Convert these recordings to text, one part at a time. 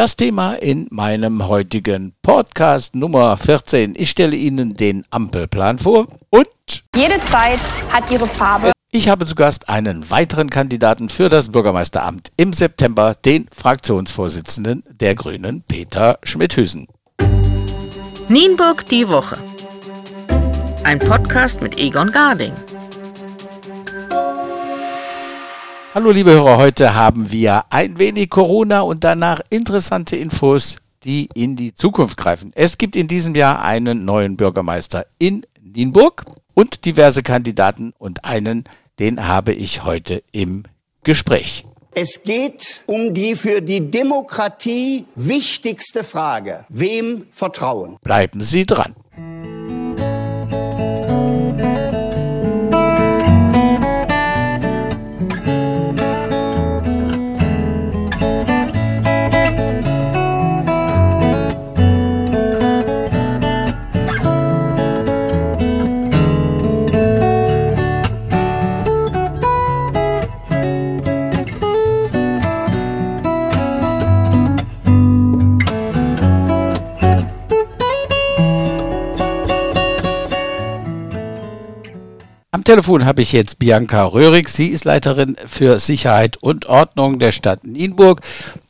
Das Thema in meinem heutigen Podcast Nummer 14. Ich stelle Ihnen den Ampelplan vor und jede Zeit hat ihre Farbe. Ich habe zu Gast einen weiteren Kandidaten für das Bürgermeisteramt im September, den Fraktionsvorsitzenden der Grünen, Peter Schmidhüsen. Nienburg die Woche. Ein Podcast mit Egon Garding. Hallo liebe Hörer, heute haben wir ein wenig Corona und danach interessante Infos, die in die Zukunft greifen. Es gibt in diesem Jahr einen neuen Bürgermeister in Nienburg und diverse Kandidaten und einen, den habe ich heute im Gespräch. Es geht um die für die Demokratie wichtigste Frage. Wem vertrauen? Bleiben Sie dran. Telefon habe ich jetzt Bianca Röhrig. Sie ist Leiterin für Sicherheit und Ordnung der Stadt Nienburg.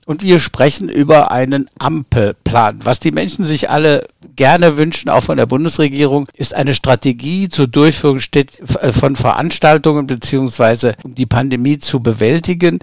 Und wir sprechen über einen Ampelplan. Was die Menschen sich alle gerne wünschen, auch von der Bundesregierung, ist eine Strategie zur Durchführung äh, von Veranstaltungen beziehungsweise um die Pandemie zu bewältigen.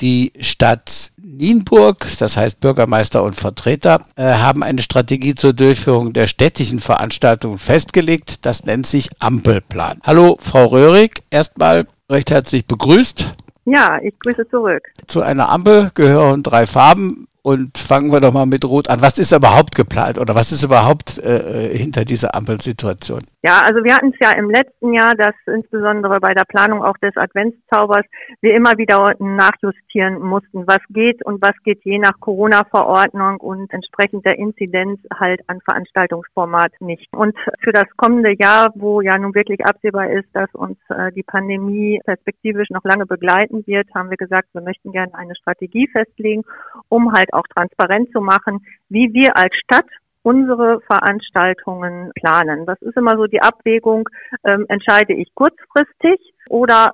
Die Stadt Nienburg, das heißt Bürgermeister und Vertreter, äh, haben eine Strategie zur Durchführung der städtischen Veranstaltungen festgelegt. Das nennt sich Ampelplan. Hallo, Frau Röhrig. Erstmal recht herzlich begrüßt. Ja, ich grüße zurück. Zu einer Ampel gehören drei Farben. Und fangen wir doch mal mit Rot an. Was ist überhaupt geplant oder was ist überhaupt äh, hinter dieser Ampelsituation? Ja, also wir hatten es ja im letzten Jahr, dass insbesondere bei der Planung auch des Adventszaubers wir immer wieder nachjustieren mussten, was geht und was geht je nach Corona-Verordnung und entsprechend der Inzidenz halt an Veranstaltungsformat nicht. Und für das kommende Jahr, wo ja nun wirklich absehbar ist, dass uns äh, die Pandemie perspektivisch noch lange begleiten wird, haben wir gesagt, wir möchten gerne eine Strategie festlegen, um halt auch transparent zu machen, wie wir als Stadt unsere Veranstaltungen planen. Das ist immer so die Abwägung, ähm, entscheide ich kurzfristig oder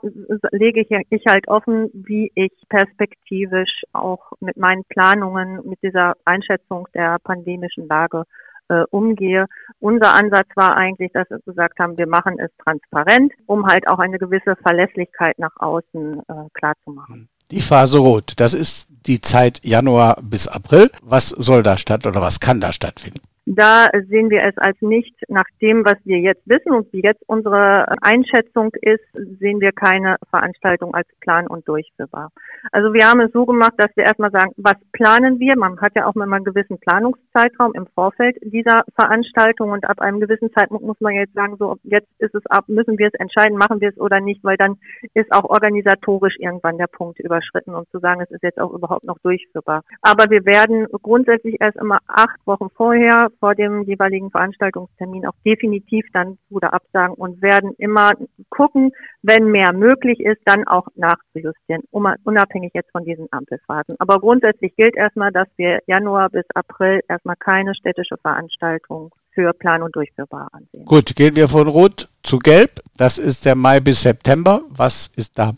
lege ich, ich halt offen, wie ich perspektivisch auch mit meinen Planungen, mit dieser Einschätzung der pandemischen Lage äh, umgehe. Unser Ansatz war eigentlich, dass wir gesagt haben, wir machen es transparent, um halt auch eine gewisse Verlässlichkeit nach außen äh, klarzumachen. Die Phase Rot, das ist die Zeit Januar bis April. Was soll da statt oder was kann da stattfinden? Da sehen wir es als nicht nach dem, was wir jetzt wissen und wie jetzt unsere Einschätzung ist, sehen wir keine Veranstaltung als plan- und durchführbar. Also wir haben es so gemacht, dass wir erstmal sagen, was planen wir? Man hat ja auch immer einen gewissen Planungszeitraum im Vorfeld dieser Veranstaltung und ab einem gewissen Zeitpunkt muss man jetzt sagen, so jetzt ist es ab, müssen wir es entscheiden, machen wir es oder nicht, weil dann ist auch organisatorisch irgendwann der Punkt überschritten, um zu sagen, es ist jetzt auch überhaupt noch durchführbar. Aber wir werden grundsätzlich erst immer acht Wochen vorher vor dem jeweiligen Veranstaltungstermin auch definitiv dann oder absagen und werden immer gucken, wenn mehr möglich ist, dann auch nachzujustieren, unabhängig jetzt von diesen Ampelphasen. Aber grundsätzlich gilt erstmal, dass wir Januar bis April erstmal keine städtische Veranstaltung für plan- und durchführbar ansehen. Gut, gehen wir von Rot zu Gelb. Das ist der Mai bis September. Was ist da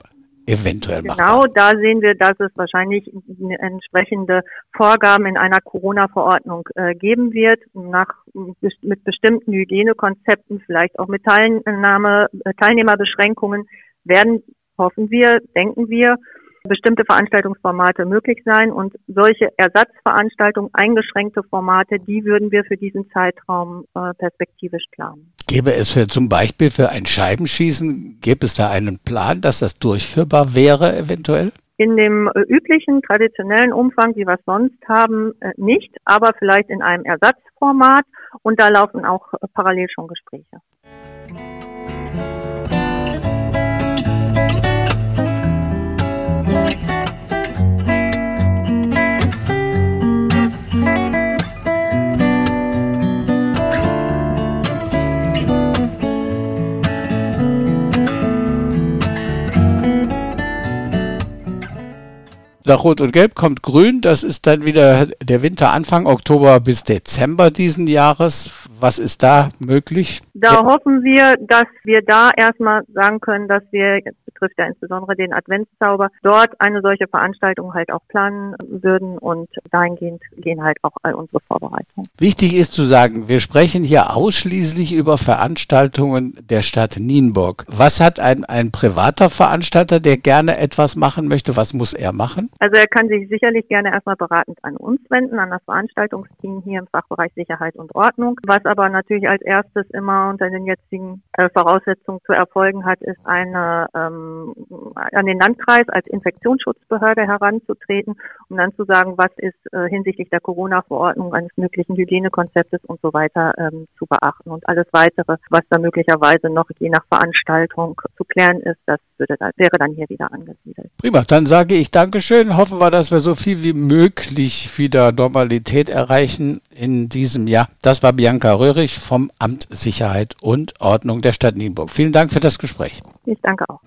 eventuell machen. Genau, da sehen wir, dass es wahrscheinlich entsprechende Vorgaben in einer Corona-Verordnung äh, geben wird, nach, mit bestimmten Hygienekonzepten, vielleicht auch mit Teilnahme, äh, Teilnehmerbeschränkungen werden, hoffen wir, denken wir, bestimmte Veranstaltungsformate möglich sein und solche Ersatzveranstaltungen, eingeschränkte Formate, die würden wir für diesen Zeitraum äh, perspektivisch planen. Gäbe es für zum Beispiel für ein Scheibenschießen, gäbe es da einen Plan, dass das durchführbar wäre eventuell? In dem äh, üblichen, traditionellen Umfang, wie wir es sonst haben, äh, nicht, aber vielleicht in einem Ersatzformat und da laufen auch äh, parallel schon Gespräche. nach Rot und Gelb kommt Grün. Das ist dann wieder der Winter Anfang Oktober bis Dezember diesen Jahres. Was ist da möglich? Da ja. hoffen wir, dass wir da erstmal sagen können, dass wir, jetzt betrifft ja insbesondere den Adventszauber, dort eine solche Veranstaltung halt auch planen würden und dahingehend gehen halt auch all unsere Vorbereitungen. Wichtig ist zu sagen, wir sprechen hier ausschließlich über Veranstaltungen der Stadt Nienburg. Was hat ein, ein privater Veranstalter, der gerne etwas machen möchte, was muss er machen? Also er kann sich sicherlich gerne erstmal beratend an uns wenden, an das Veranstaltungsteam hier im Fachbereich Sicherheit und Ordnung. Was aber natürlich als erstes immer unter den jetzigen äh, Voraussetzungen zu erfolgen hat, ist eine ähm, an den Landkreis als Infektionsschutzbehörde heranzutreten, um dann zu sagen, was ist äh, hinsichtlich der Corona-Verordnung eines möglichen Hygienekonzeptes und so weiter ähm, zu beachten. Und alles weitere, was da möglicherweise noch je nach Veranstaltung zu klären ist, das würde wäre dann hier wieder angesiedelt. Prima, dann sage ich Dankeschön. Hoffen wir, dass wir so viel wie möglich wieder Normalität erreichen in diesem Jahr. Das war Bianca Röhrig vom Amt Sicherheit und Ordnung der Stadt Nienburg. Vielen Dank für das Gespräch. Ich danke auch.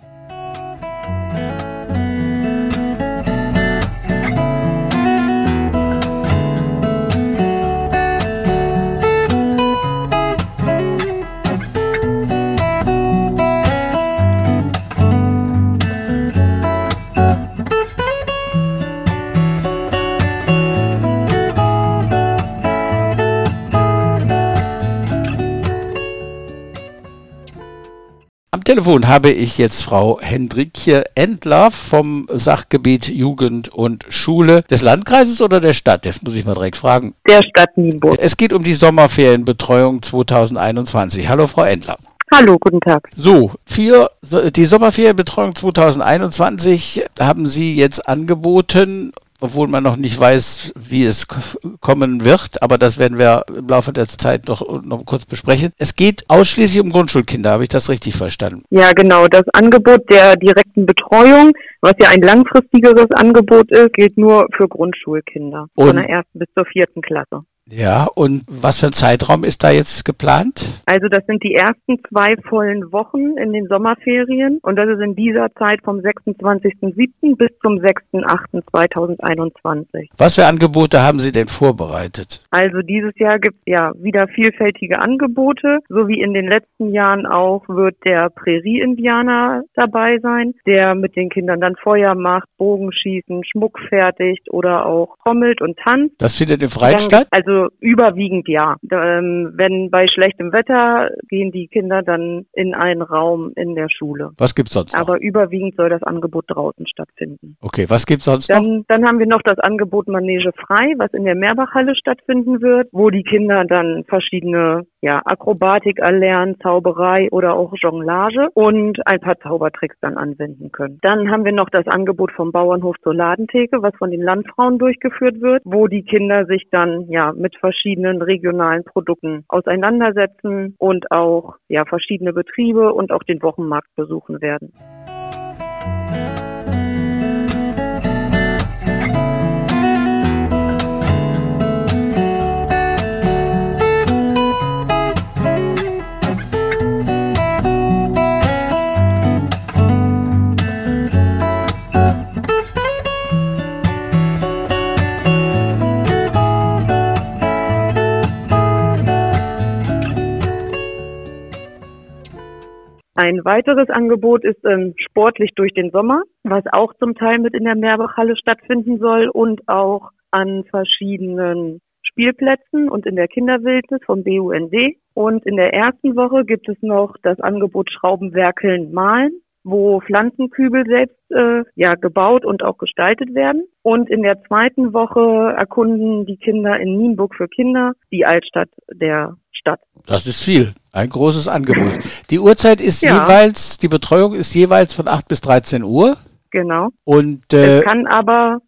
Telefon habe ich jetzt Frau Hendrikje Endler vom Sachgebiet Jugend und Schule des Landkreises oder der Stadt? Das muss ich mal direkt fragen. Der Stadt Nienburg. Es geht um die Sommerferienbetreuung 2021. Hallo, Frau Endler. Hallo, guten Tag. So, für die Sommerferienbetreuung 2021 haben Sie jetzt angeboten obwohl man noch nicht weiß, wie es kommen wird. Aber das werden wir im Laufe der Zeit noch, noch kurz besprechen. Es geht ausschließlich um Grundschulkinder. Habe ich das richtig verstanden? Ja, genau. Das Angebot der direkten Betreuung, was ja ein langfristigeres Angebot ist, gilt nur für Grundschulkinder. Und von der ersten bis zur vierten Klasse. Ja, und was für ein Zeitraum ist da jetzt geplant? Also das sind die ersten zwei vollen Wochen in den Sommerferien und das ist in dieser Zeit vom 26.07. bis zum 6.08.2021. Was für Angebote haben Sie denn vorbereitet? Also dieses Jahr gibt es ja wieder vielfältige Angebote, so wie in den letzten Jahren auch wird der Prärie-Indianer dabei sein, der mit den Kindern dann Feuer macht, Bogenschießen, Schmuck fertigt oder auch trommelt und tanzt. Das findet im Freien statt? Also also überwiegend ja. Ähm, wenn bei schlechtem Wetter gehen die Kinder dann in einen Raum in der Schule. Was gibt's sonst? Noch? Aber überwiegend soll das Angebot draußen stattfinden. Okay, was gibt's sonst dann, noch? Dann haben wir noch das Angebot Manege frei, was in der Mehrbachhalle stattfinden wird, wo die Kinder dann verschiedene ja, Akrobatik erlernen, Zauberei oder auch Jonglage und ein paar Zaubertricks dann anwenden können. Dann haben wir noch das Angebot vom Bauernhof zur Ladentheke, was von den Landfrauen durchgeführt wird, wo die Kinder sich dann ja mit verschiedenen regionalen Produkten auseinandersetzen und auch ja verschiedene Betriebe und auch den Wochenmarkt besuchen werden. Ein weiteres Angebot ist ähm, sportlich durch den Sommer, was auch zum Teil mit in der Meerbachhalle stattfinden soll und auch an verschiedenen Spielplätzen und in der Kinderwildnis vom BUND. Und in der ersten Woche gibt es noch das Angebot Schraubenwerkeln malen, wo Pflanzenkübel selbst äh, ja gebaut und auch gestaltet werden. Und in der zweiten Woche erkunden die Kinder in Nienburg für Kinder die Altstadt der Stadt. Das ist viel. Ein großes Angebot. Die Uhrzeit ist ja. jeweils, die Betreuung ist jeweils von 8 bis 13 Uhr. Genau. Und äh, es kann aber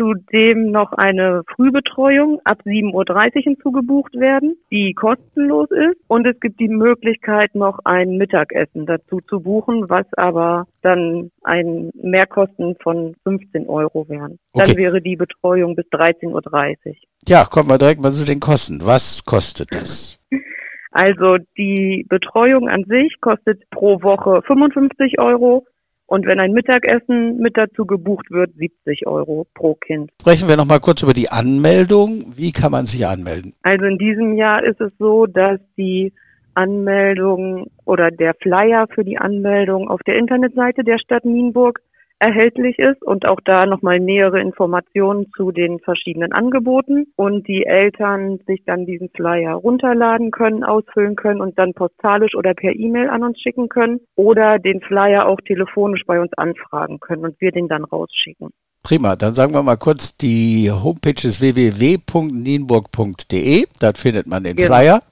zudem noch eine Frühbetreuung ab 7.30 Uhr hinzugebucht werden, die kostenlos ist. Und es gibt die Möglichkeit, noch ein Mittagessen dazu zu buchen, was aber dann ein Mehrkosten von 15 Euro wären. Okay. Dann wäre die Betreuung bis 13.30 Uhr. Ja, kommen wir direkt mal zu den Kosten. Was kostet das? Also die Betreuung an sich kostet pro Woche 55 Euro Und wenn ein Mittagessen mit dazu gebucht wird, 70 Euro pro Kind. Sprechen wir noch mal kurz über die Anmeldung. Wie kann man sich anmelden? Also in diesem Jahr ist es so, dass die Anmeldung oder der Flyer für die Anmeldung auf der Internetseite der Stadt Nienburg erhältlich ist und auch da nochmal nähere Informationen zu den verschiedenen Angeboten und die Eltern sich dann diesen Flyer runterladen können, ausfüllen können und dann postalisch oder per E-Mail an uns schicken können oder den Flyer auch telefonisch bei uns anfragen können und wir den dann rausschicken. Prima, dann sagen wir mal kurz, die Homepage ist www.nienburg.de, dort findet man den genau. Flyer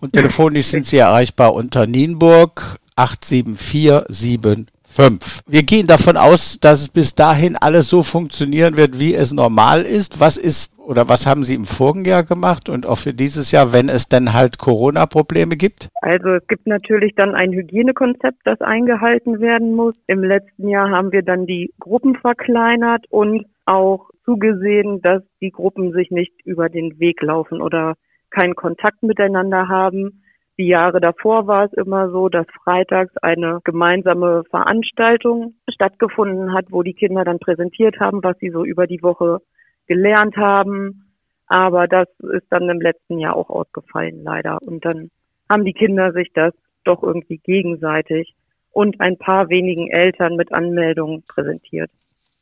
und telefonisch sind Sie erreichbar unter Nienburg 87475. 5. Wir gehen davon aus, dass es bis dahin alles so funktionieren wird, wie es normal ist. Was ist oder was haben Sie im vorigen Jahr gemacht und auch für dieses Jahr, wenn es denn halt Corona-Probleme gibt? Also es gibt natürlich dann ein Hygienekonzept, das eingehalten werden muss. Im letzten Jahr haben wir dann die Gruppen verkleinert und auch zugesehen, dass die Gruppen sich nicht über den Weg laufen oder keinen Kontakt miteinander haben. Die Jahre davor war es immer so, dass freitags eine gemeinsame Veranstaltung stattgefunden hat, wo die Kinder dann präsentiert haben, was sie so über die Woche gelernt haben. Aber das ist dann im letzten Jahr auch ausgefallen, leider. Und dann haben die Kinder sich das doch irgendwie gegenseitig und ein paar wenigen Eltern mit Anmeldungen präsentiert.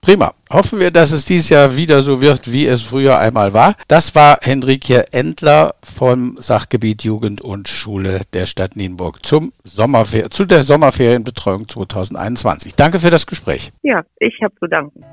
Prima. Hoffen wir, dass es dieses Jahr wieder so wird, wie es früher einmal war. Das war Henrike Endler vom Sachgebiet Jugend und Schule der Stadt Nienburg zum Sommerfer zu der Sommerferienbetreuung 2021. Danke für das Gespräch. Ja, ich habe zu danken.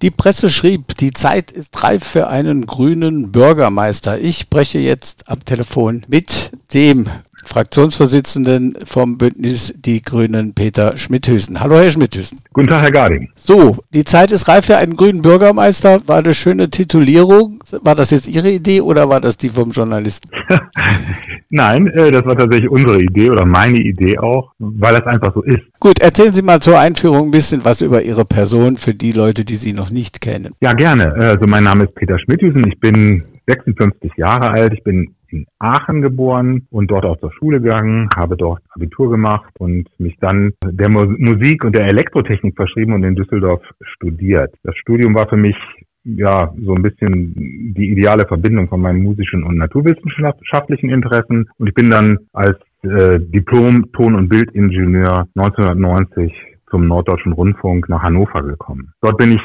Die Presse schrieb, die Zeit ist reif für einen grünen Bürgermeister. Ich spreche jetzt am Telefon mit dem Fraktionsvorsitzenden vom Bündnis Die Grünen, Peter Schmidthüsen. Hallo, Herr Schmidthüsen. Guten Tag, Herr Garding. So, die Zeit ist reif für einen grünen Bürgermeister. War eine schöne Titulierung. War das jetzt Ihre Idee oder war das die vom Journalisten? Nein, äh, das war tatsächlich unsere Idee oder meine Idee auch, weil das einfach so ist. Gut, erzählen Sie mal zur Einführung ein bisschen was über Ihre Person für die Leute, die Sie noch nicht kennen. Ja, gerne. Also mein Name ist Peter Schmidthüsen. Ich bin 56 Jahre alt. Ich bin in Aachen geboren und dort auch zur Schule gegangen, habe dort Abitur gemacht und mich dann der Musik und der Elektrotechnik verschrieben und in Düsseldorf studiert. Das Studium war für mich ja so ein bisschen die ideale Verbindung von meinen musischen und naturwissenschaftlichen Interessen und ich bin dann als äh, Diplom-Ton- und Bildingenieur 1990 zum Norddeutschen Rundfunk nach Hannover gekommen. Dort bin ich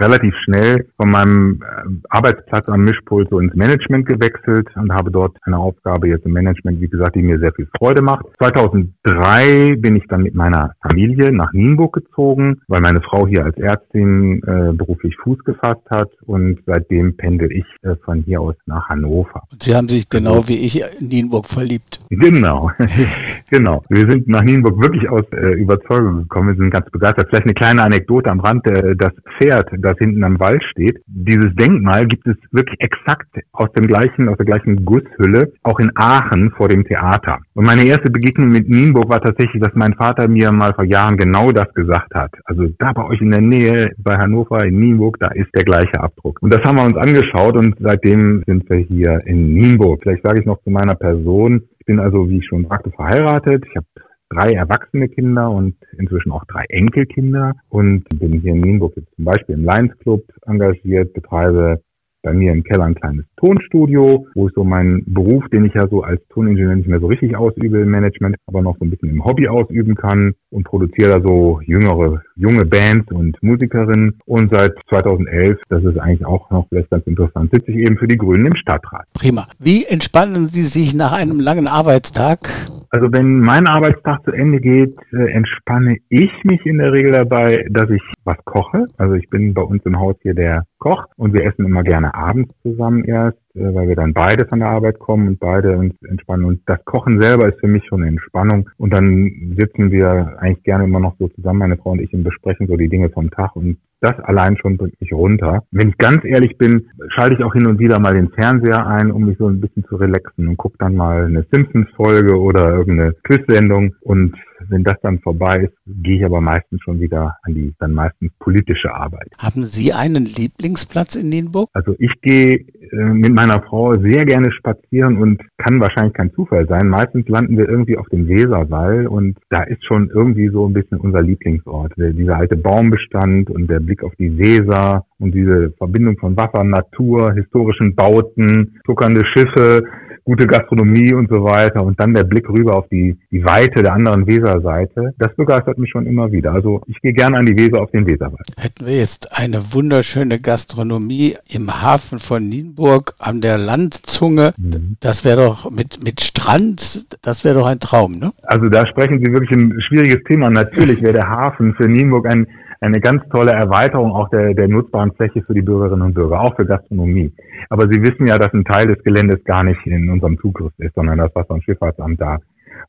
relativ schnell von meinem äh, Arbeitsplatz am Mischpult so ins Management gewechselt und habe dort eine Aufgabe jetzt im Management, wie gesagt, die mir sehr viel Freude macht. 2003 bin ich dann mit meiner Familie nach Nienburg gezogen, weil meine Frau hier als Ärztin äh, beruflich Fuß gefasst hat und seitdem pendel ich äh, von hier aus nach Hannover. Und Sie haben sich genau wie ich in Nienburg verliebt. Genau, genau. Wir sind nach Nienburg wirklich aus äh, Überzeugung gekommen sind ganz begeistert. Vielleicht eine kleine Anekdote am Rand. Äh, das Pferd, das hinten am Wald steht, dieses Denkmal gibt es wirklich exakt aus dem gleichen, aus der gleichen Gusshülle, auch in Aachen vor dem Theater. Und meine erste Begegnung mit Nienburg war tatsächlich, dass mein Vater mir mal vor Jahren genau das gesagt hat. Also da bei euch in der Nähe, bei Hannover, in Nienburg, da ist der gleiche Abdruck. Und das haben wir uns angeschaut und seitdem sind wir hier in Nienburg. Vielleicht sage ich noch zu meiner Person. Ich bin also, wie ich schon sagte, verheiratet. Ich habe drei erwachsene Kinder und inzwischen auch drei Enkelkinder. Und bin hier in Nienburg jetzt zum Beispiel im Lions Club engagiert, betreibe bei mir im Keller ein kleines Tonstudio, wo ich so meinen Beruf, den ich ja so als Toningenieur nicht mehr so richtig ausübe im Management, aber noch so ein bisschen im Hobby ausüben kann und produziere da so jüngere, junge Bands und Musikerinnen. Und seit 2011, das ist eigentlich auch noch vielleicht ganz interessant, sitze ich eben für die Grünen im Stadtrat. Prima. Wie entspannen Sie sich nach einem langen Arbeitstag? Also wenn mein Arbeitstag zu Ende geht, äh, entspanne ich mich in der Regel dabei, dass ich was koche. Also ich bin bei uns im Haus hier der Koch und wir essen immer gerne abends zusammen erst, weil wir dann beide von der Arbeit kommen und beide uns entspannen. Und das Kochen selber ist für mich schon eine Entspannung. Und dann sitzen wir eigentlich gerne immer noch so zusammen, meine Frau und ich, und besprechen so die Dinge vom Tag. Und das allein schon bringt mich runter. Wenn ich ganz ehrlich bin, schalte ich auch hin und wieder mal den Fernseher ein, um mich so ein bisschen zu relaxen und gucke dann mal eine Simpsons-Folge oder irgendeine Quiz-Sendung. Und wenn das dann vorbei ist, gehe ich aber meistens schon wieder an die dann meistens politische Arbeit. Haben Sie einen Lieblingsplatz in Nienburg? Also ich gehe äh, mit meiner Frau sehr gerne spazieren und kann wahrscheinlich kein Zufall sein. Meistens landen wir irgendwie auf dem Weserwall und da ist schon irgendwie so ein bisschen unser Lieblingsort. Dieser alte Baumbestand und der Blick auf die Weser und diese Verbindung von Wasser, Natur, historischen Bauten, zuckernde Schiffe, gute Gastronomie und so weiter und dann der Blick rüber auf die, die Weite der anderen Weserseite, das begeistert mich schon immer wieder. Also ich gehe gerne an die Weser auf den Weserwald. Hätten wir jetzt eine wunderschöne Gastronomie im Hafen von Nienburg an der Landzunge, mhm. das wäre doch mit, mit Strand, das wäre doch ein Traum, ne? Also da sprechen Sie wirklich ein schwieriges Thema. Natürlich wäre der Hafen für Nienburg ein eine ganz tolle Erweiterung auch der, der nutzbaren Fläche für die Bürgerinnen und Bürger, auch für Gastronomie. Aber Sie wissen ja, dass ein Teil des Geländes gar nicht in unserem Zugriff ist, sondern das Wasser- und Schifffahrtsamt da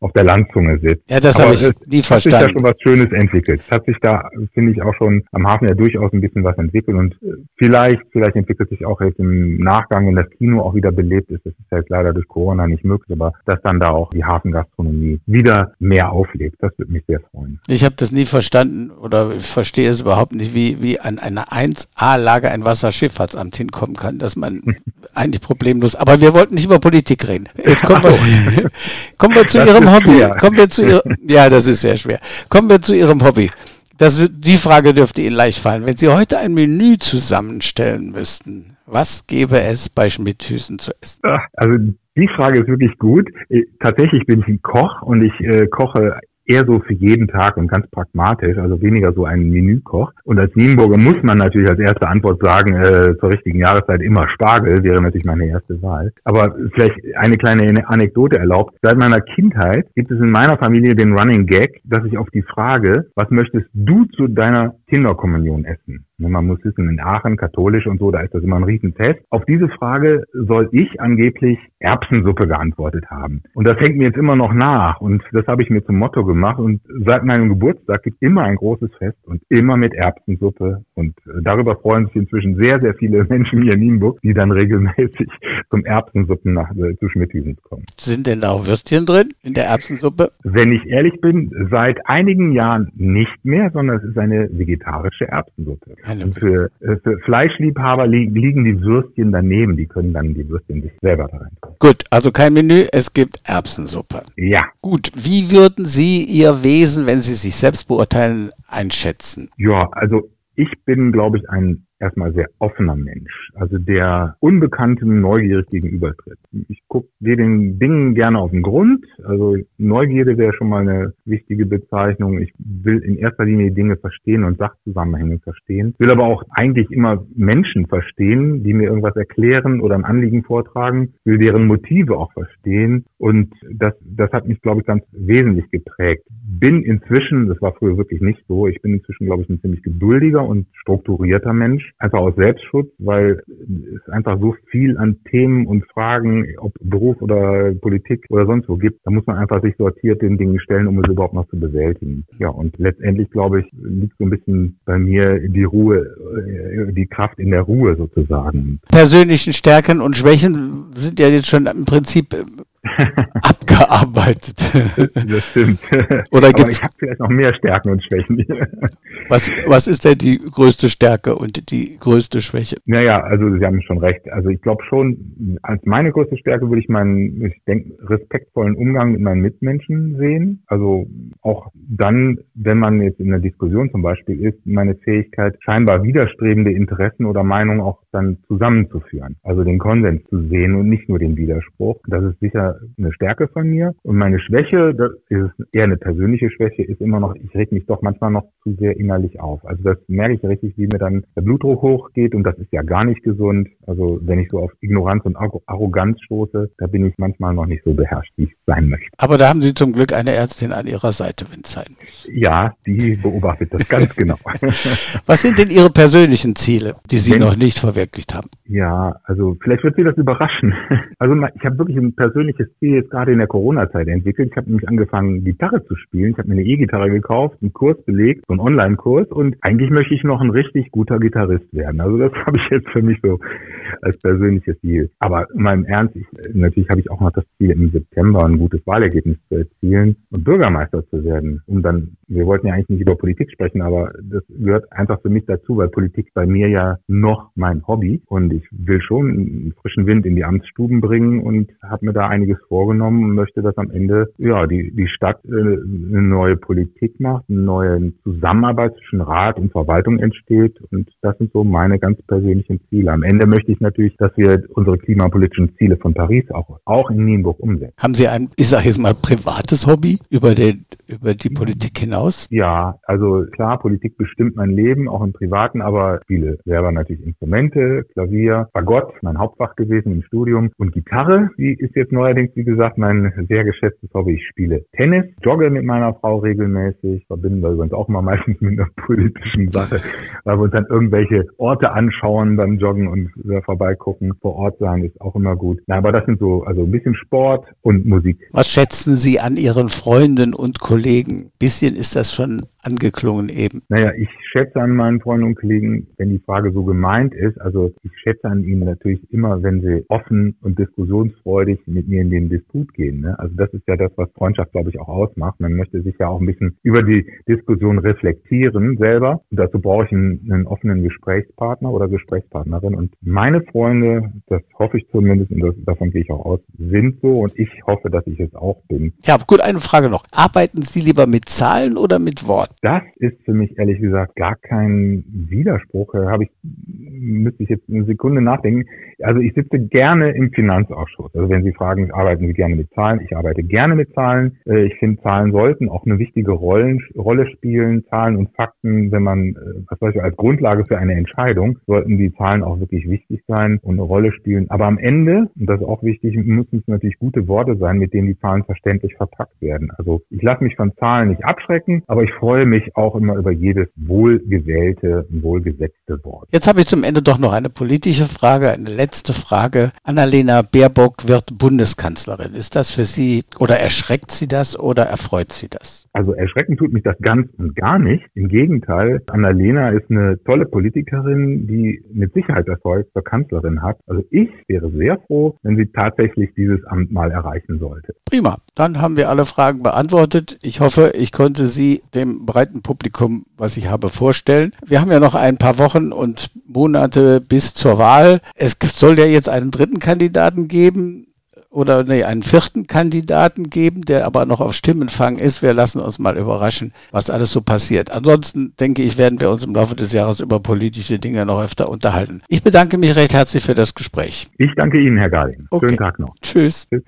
auf der Landzunge sitzt. Ja, das habe ich nie verstanden. Hat sich da schon was Schönes entwickelt. Es hat sich da, finde ich, auch schon am Hafen ja durchaus ein bisschen was entwickelt und äh, vielleicht, vielleicht entwickelt sich auch jetzt im Nachgang, wenn das Kino auch wieder belebt ist. Das ist jetzt leider durch Corona nicht möglich, aber dass dann da auch die Hafengastronomie wieder mehr auflebt. Das würde mich sehr freuen. Ich habe das nie verstanden oder ich verstehe es überhaupt nicht, wie, wie an einer 1A-Lage ein Wasserschifffahrtsamt hinkommen kann, dass man eigentlich problemlos, aber wir wollten nicht über Politik reden. Jetzt kommen wir, kommen wir zu Ihrem Hobby. Schwer. Kommen wir zu Ihrem, ja, das ist sehr schwer. Kommen wir zu Ihrem Hobby. Das, die Frage dürfte Ihnen leicht fallen. Wenn Sie heute ein Menü zusammenstellen müssten, was gäbe es bei Schmidthüsen zu essen? Also die Frage ist wirklich gut. Tatsächlich bin ich ein Koch und ich äh, koche eher so für jeden Tag und ganz pragmatisch, also weniger so ein Menükoch. Und als Nienburger muss man natürlich als erste Antwort sagen, äh, zur richtigen Jahreszeit immer Spargel, wäre natürlich meine erste Wahl. Aber vielleicht eine kleine Anekdote erlaubt. Seit meiner Kindheit gibt es in meiner Familie den Running Gag, dass ich auf die Frage, was möchtest du zu deiner Kinderkommunion essen? Ne, man muss wissen, in Aachen, katholisch und so, da ist das immer ein Riesenfest. Auf diese Frage soll ich angeblich Erbsensuppe geantwortet haben. Und das hängt mir jetzt immer noch nach. Und das habe ich mir zum Motto gemacht. Und seit meinem Geburtstag gibt es immer ein großes Fest und immer mit Erbsensuppe. Und äh, darüber freuen sich inzwischen sehr, sehr viele Menschen hier in Nienburg, die dann regelmäßig zum Erbsensuppen nach, äh, zu Schmidthüsens kommen. Sind denn da auch Würstchen drin in der Erbsensuppe? Wenn ich ehrlich bin, seit einigen Jahren nicht mehr, sondern es ist eine vegetarische Erbsensuppe. Für, äh, für Fleischliebhaber li liegen die Würstchen daneben, die können dann die Würstchen sich selber da rein. Gut, also kein Menü, es gibt Erbsensuppe. Ja. Gut, wie würden Sie Ihr Wesen, wenn Sie sich selbst beurteilen, einschätzen? Ja, also ich bin, glaube ich, ein erstmal sehr offener Mensch, also der Unbekanntem neugierig gegenübertritt. Ich gucke gehe den Dingen gerne auf den Grund, also Neugierde wäre schon mal eine wichtige Bezeichnung. Ich will in erster Linie Dinge verstehen und Sachzusammenhänge verstehen, will aber auch eigentlich immer Menschen verstehen, die mir irgendwas erklären oder ein Anliegen vortragen, will deren Motive auch verstehen und das, das hat mich, glaube ich, ganz wesentlich geprägt. Bin inzwischen, das war früher wirklich nicht so, ich bin inzwischen, glaube ich, ein ziemlich geduldiger und strukturierter Mensch einfach aus Selbstschutz, weil es einfach so viel an Themen und Fragen, ob Beruf oder Politik oder sonst wo gibt. Da muss man einfach sich sortiert den Dingen stellen, um es überhaupt noch zu bewältigen. Ja, und letztendlich, glaube ich, liegt so ein bisschen bei mir die Ruhe, äh, die Kraft in der Ruhe sozusagen. Persönlichen Stärken und Schwächen sind ja jetzt schon im Prinzip abgearbeitet. Das stimmt. Oder gibt's, ich habe vielleicht noch mehr Stärken und Schwächen. was, was ist denn die größte Stärke und die größte Schwäche? Naja, also Sie haben schon recht. Also ich glaube schon, als meine größte Stärke würde ich meinen, ich denke, respektvollen Umgang mit meinen Mitmenschen sehen. Also auch dann, wenn man jetzt in einer Diskussion zum Beispiel ist, meine Fähigkeit, scheinbar widerstrebende Interessen oder Meinungen auch dann zusammenzuführen. Also den Konsens zu sehen und nicht nur den Widerspruch. Das ist sicher eine Stärke von mir. Und meine Schwäche, das ist eher eine persönliche Schwäche, ist immer noch, ich reg mich doch manchmal noch zu sehr innerlich auf. Also das merke ich richtig, wie mir dann der Blutdruck hochgeht und das ist ja gar nicht gesund. Also wenn ich so auf Ignoranz und Arroganz stoße, da bin ich manchmal noch nicht so beherrscht, wie ich sein möchte. Aber da haben Sie zum Glück eine Ärztin an Ihrer Seite, wenn es sein muss. Ja, die beobachtet das ganz genau. Was sind denn Ihre persönlichen Ziele, die Sie wenn, noch nicht verwirklicht haben? Ja, also vielleicht wird Sie das überraschen. Also ich habe wirklich ein persönliches Ziel jetzt gerade in der Corona-Zeit entwickelt. Ich habe nämlich angefangen, Gitarre zu spielen. Ich habe mir eine E-Gitarre gekauft, einen Kurs belegt, so einen Online-Kurs und eigentlich möchte ich noch ein richtig guter Gitarrist werden. Also das habe ich jetzt für mich so als persönliches Ziel. Aber in meinem Ernst, ich, natürlich habe ich auch noch das Ziel, im September ein gutes Wahlergebnis zu erzielen und Bürgermeister zu werden. Und dann, wir wollten ja eigentlich nicht über Politik sprechen, aber das gehört einfach für mich dazu, weil Politik bei mir ja noch mein Hobby und ich will schon einen frischen Wind in die Amtsstuben bringen und habe mir da einiges vorgenommen und möchte, dass am Ende ja die, die Stadt äh, eine neue Politik macht, eine neue Zusammenarbeit zwischen Rat und Verwaltung entsteht und das sind so meine ganz persönlichen Ziele. Am Ende möchte ich natürlich, dass wir unsere klimapolitischen Ziele von Paris auch, auch in Nienburg umsetzen. Haben Sie ein, ich sage jetzt mal, privates Hobby über, den, über die Politik hinaus? Ja, also klar, Politik bestimmt mein Leben, auch im Privaten, aber viele selber natürlich Instrumente, Klavier, Fagott, mein Hauptfach gewesen im Studium und Gitarre, die ist jetzt neuerdings, wie gesagt, mein sehr geschätztes Hobby. Ich spiele Tennis, jogge mit meiner Frau regelmäßig, verbinden wir uns auch mal meistens mit einer politischen Sache, weil wir uns dann irgendwelche Orte anschauen beim Joggen und vorbeigucken. Vor Ort sein ist auch immer gut. Ja, aber das sind so, also ein bisschen Sport und Musik. Was schätzen Sie an Ihren Freunden und Kollegen? Bisschen ist das schon angeklungen eben. Naja, ich schätze an meinen Freunden und Kollegen, wenn die Frage so gemeint ist, also ich schätze an ihnen natürlich immer, wenn sie offen und diskussionsfreudig mit mir in den Disput gehen. Ne? Also das ist ja das, was Freundschaft, glaube ich, auch ausmacht. Man möchte sich ja auch ein bisschen über die Diskussion reflektieren selber. Und dazu brauche ich einen, einen offenen Gesprächspartner oder Gesprächspartnerin. Und meine Freunde, das hoffe ich zumindest, und das, davon gehe ich auch aus, sind so und ich hoffe, dass ich es auch bin. Ja, gut, eine Frage noch. Arbeiten Sie lieber mit Zahlen oder mit Worten? Das ist für mich ehrlich gesagt gar kein Widerspruch. Da habe ich, müsste ich jetzt eine Sekunde nachdenken. Also ich sitze gerne im Finanzausschuss. Also wenn Sie fragen, arbeiten Sie gerne mit Zahlen? Ich arbeite gerne mit Zahlen. Äh, ich finde, Zahlen sollten auch eine wichtige Rollen, Rolle spielen. Zahlen und Fakten, wenn man, äh, was weiß ich, als Grundlage für eine Entscheidung, sollten die Zahlen auch wirklich wichtig sein und eine Rolle spielen. Aber am Ende, und das ist auch wichtig, müssen es natürlich gute Worte sein, mit denen die Zahlen verständlich verpackt werden. Also ich lasse mich von Zahlen nicht abschrecken, aber ich freue mich auch immer über jedes wohlgewählte, wohlgesetzte Wort. Jetzt habe ich zum Ende doch noch eine politische Frage, eine letzte Frage. Annalena Baerbock wird Bundeskanzlerin. Ist das für Sie oder erschreckt Sie das oder erfreut Sie das? Also erschrecken tut mich das ganz und gar nicht. Im Gegenteil, Annalena ist eine tolle Politikerin, die mit Sicherheit Erfolg zur Kanzlerin hat. Also ich wäre sehr froh, wenn sie tatsächlich dieses Amt mal erreichen sollte. Prima. Dann haben wir alle Fragen beantwortet. Ich hoffe, ich konnte Sie dem breiten Publikum, was ich habe, vorstellen. Wir haben ja noch ein paar Wochen und Monate bis zur Wahl. Es soll ja jetzt einen dritten Kandidaten geben oder nee, einen vierten Kandidaten geben, der aber noch auf Stimmenfang ist. Wir lassen uns mal überraschen, was alles so passiert. Ansonsten denke ich, werden wir uns im Laufe des Jahres über politische Dinge noch öfter unterhalten. Ich bedanke mich recht herzlich für das Gespräch. Ich danke Ihnen, Herr Garding. Okay. Schönen Tag noch. Tschüss. Tschüss.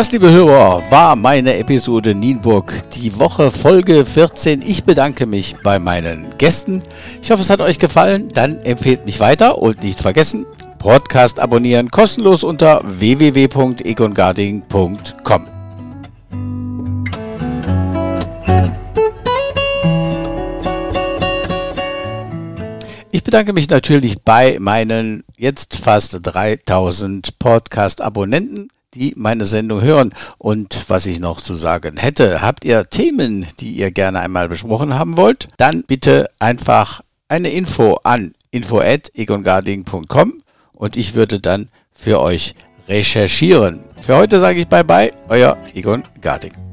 Das, liebe Hörer, war meine Episode Nienburg, die Woche Folge 14. Ich bedanke mich bei meinen Gästen. Ich hoffe, es hat euch gefallen. Dann empfehlt mich weiter und nicht vergessen, Podcast abonnieren kostenlos unter www.egongarding.com. Ich bedanke mich natürlich bei meinen jetzt fast 3000 Podcast-Abonnenten die meine Sendung hören. Und was ich noch zu sagen hätte, habt ihr Themen, die ihr gerne einmal besprochen haben wollt, dann bitte einfach eine Info an info@egongarding.com und ich würde dann für euch recherchieren. Für heute sage ich bye bye, euer Egon Garding.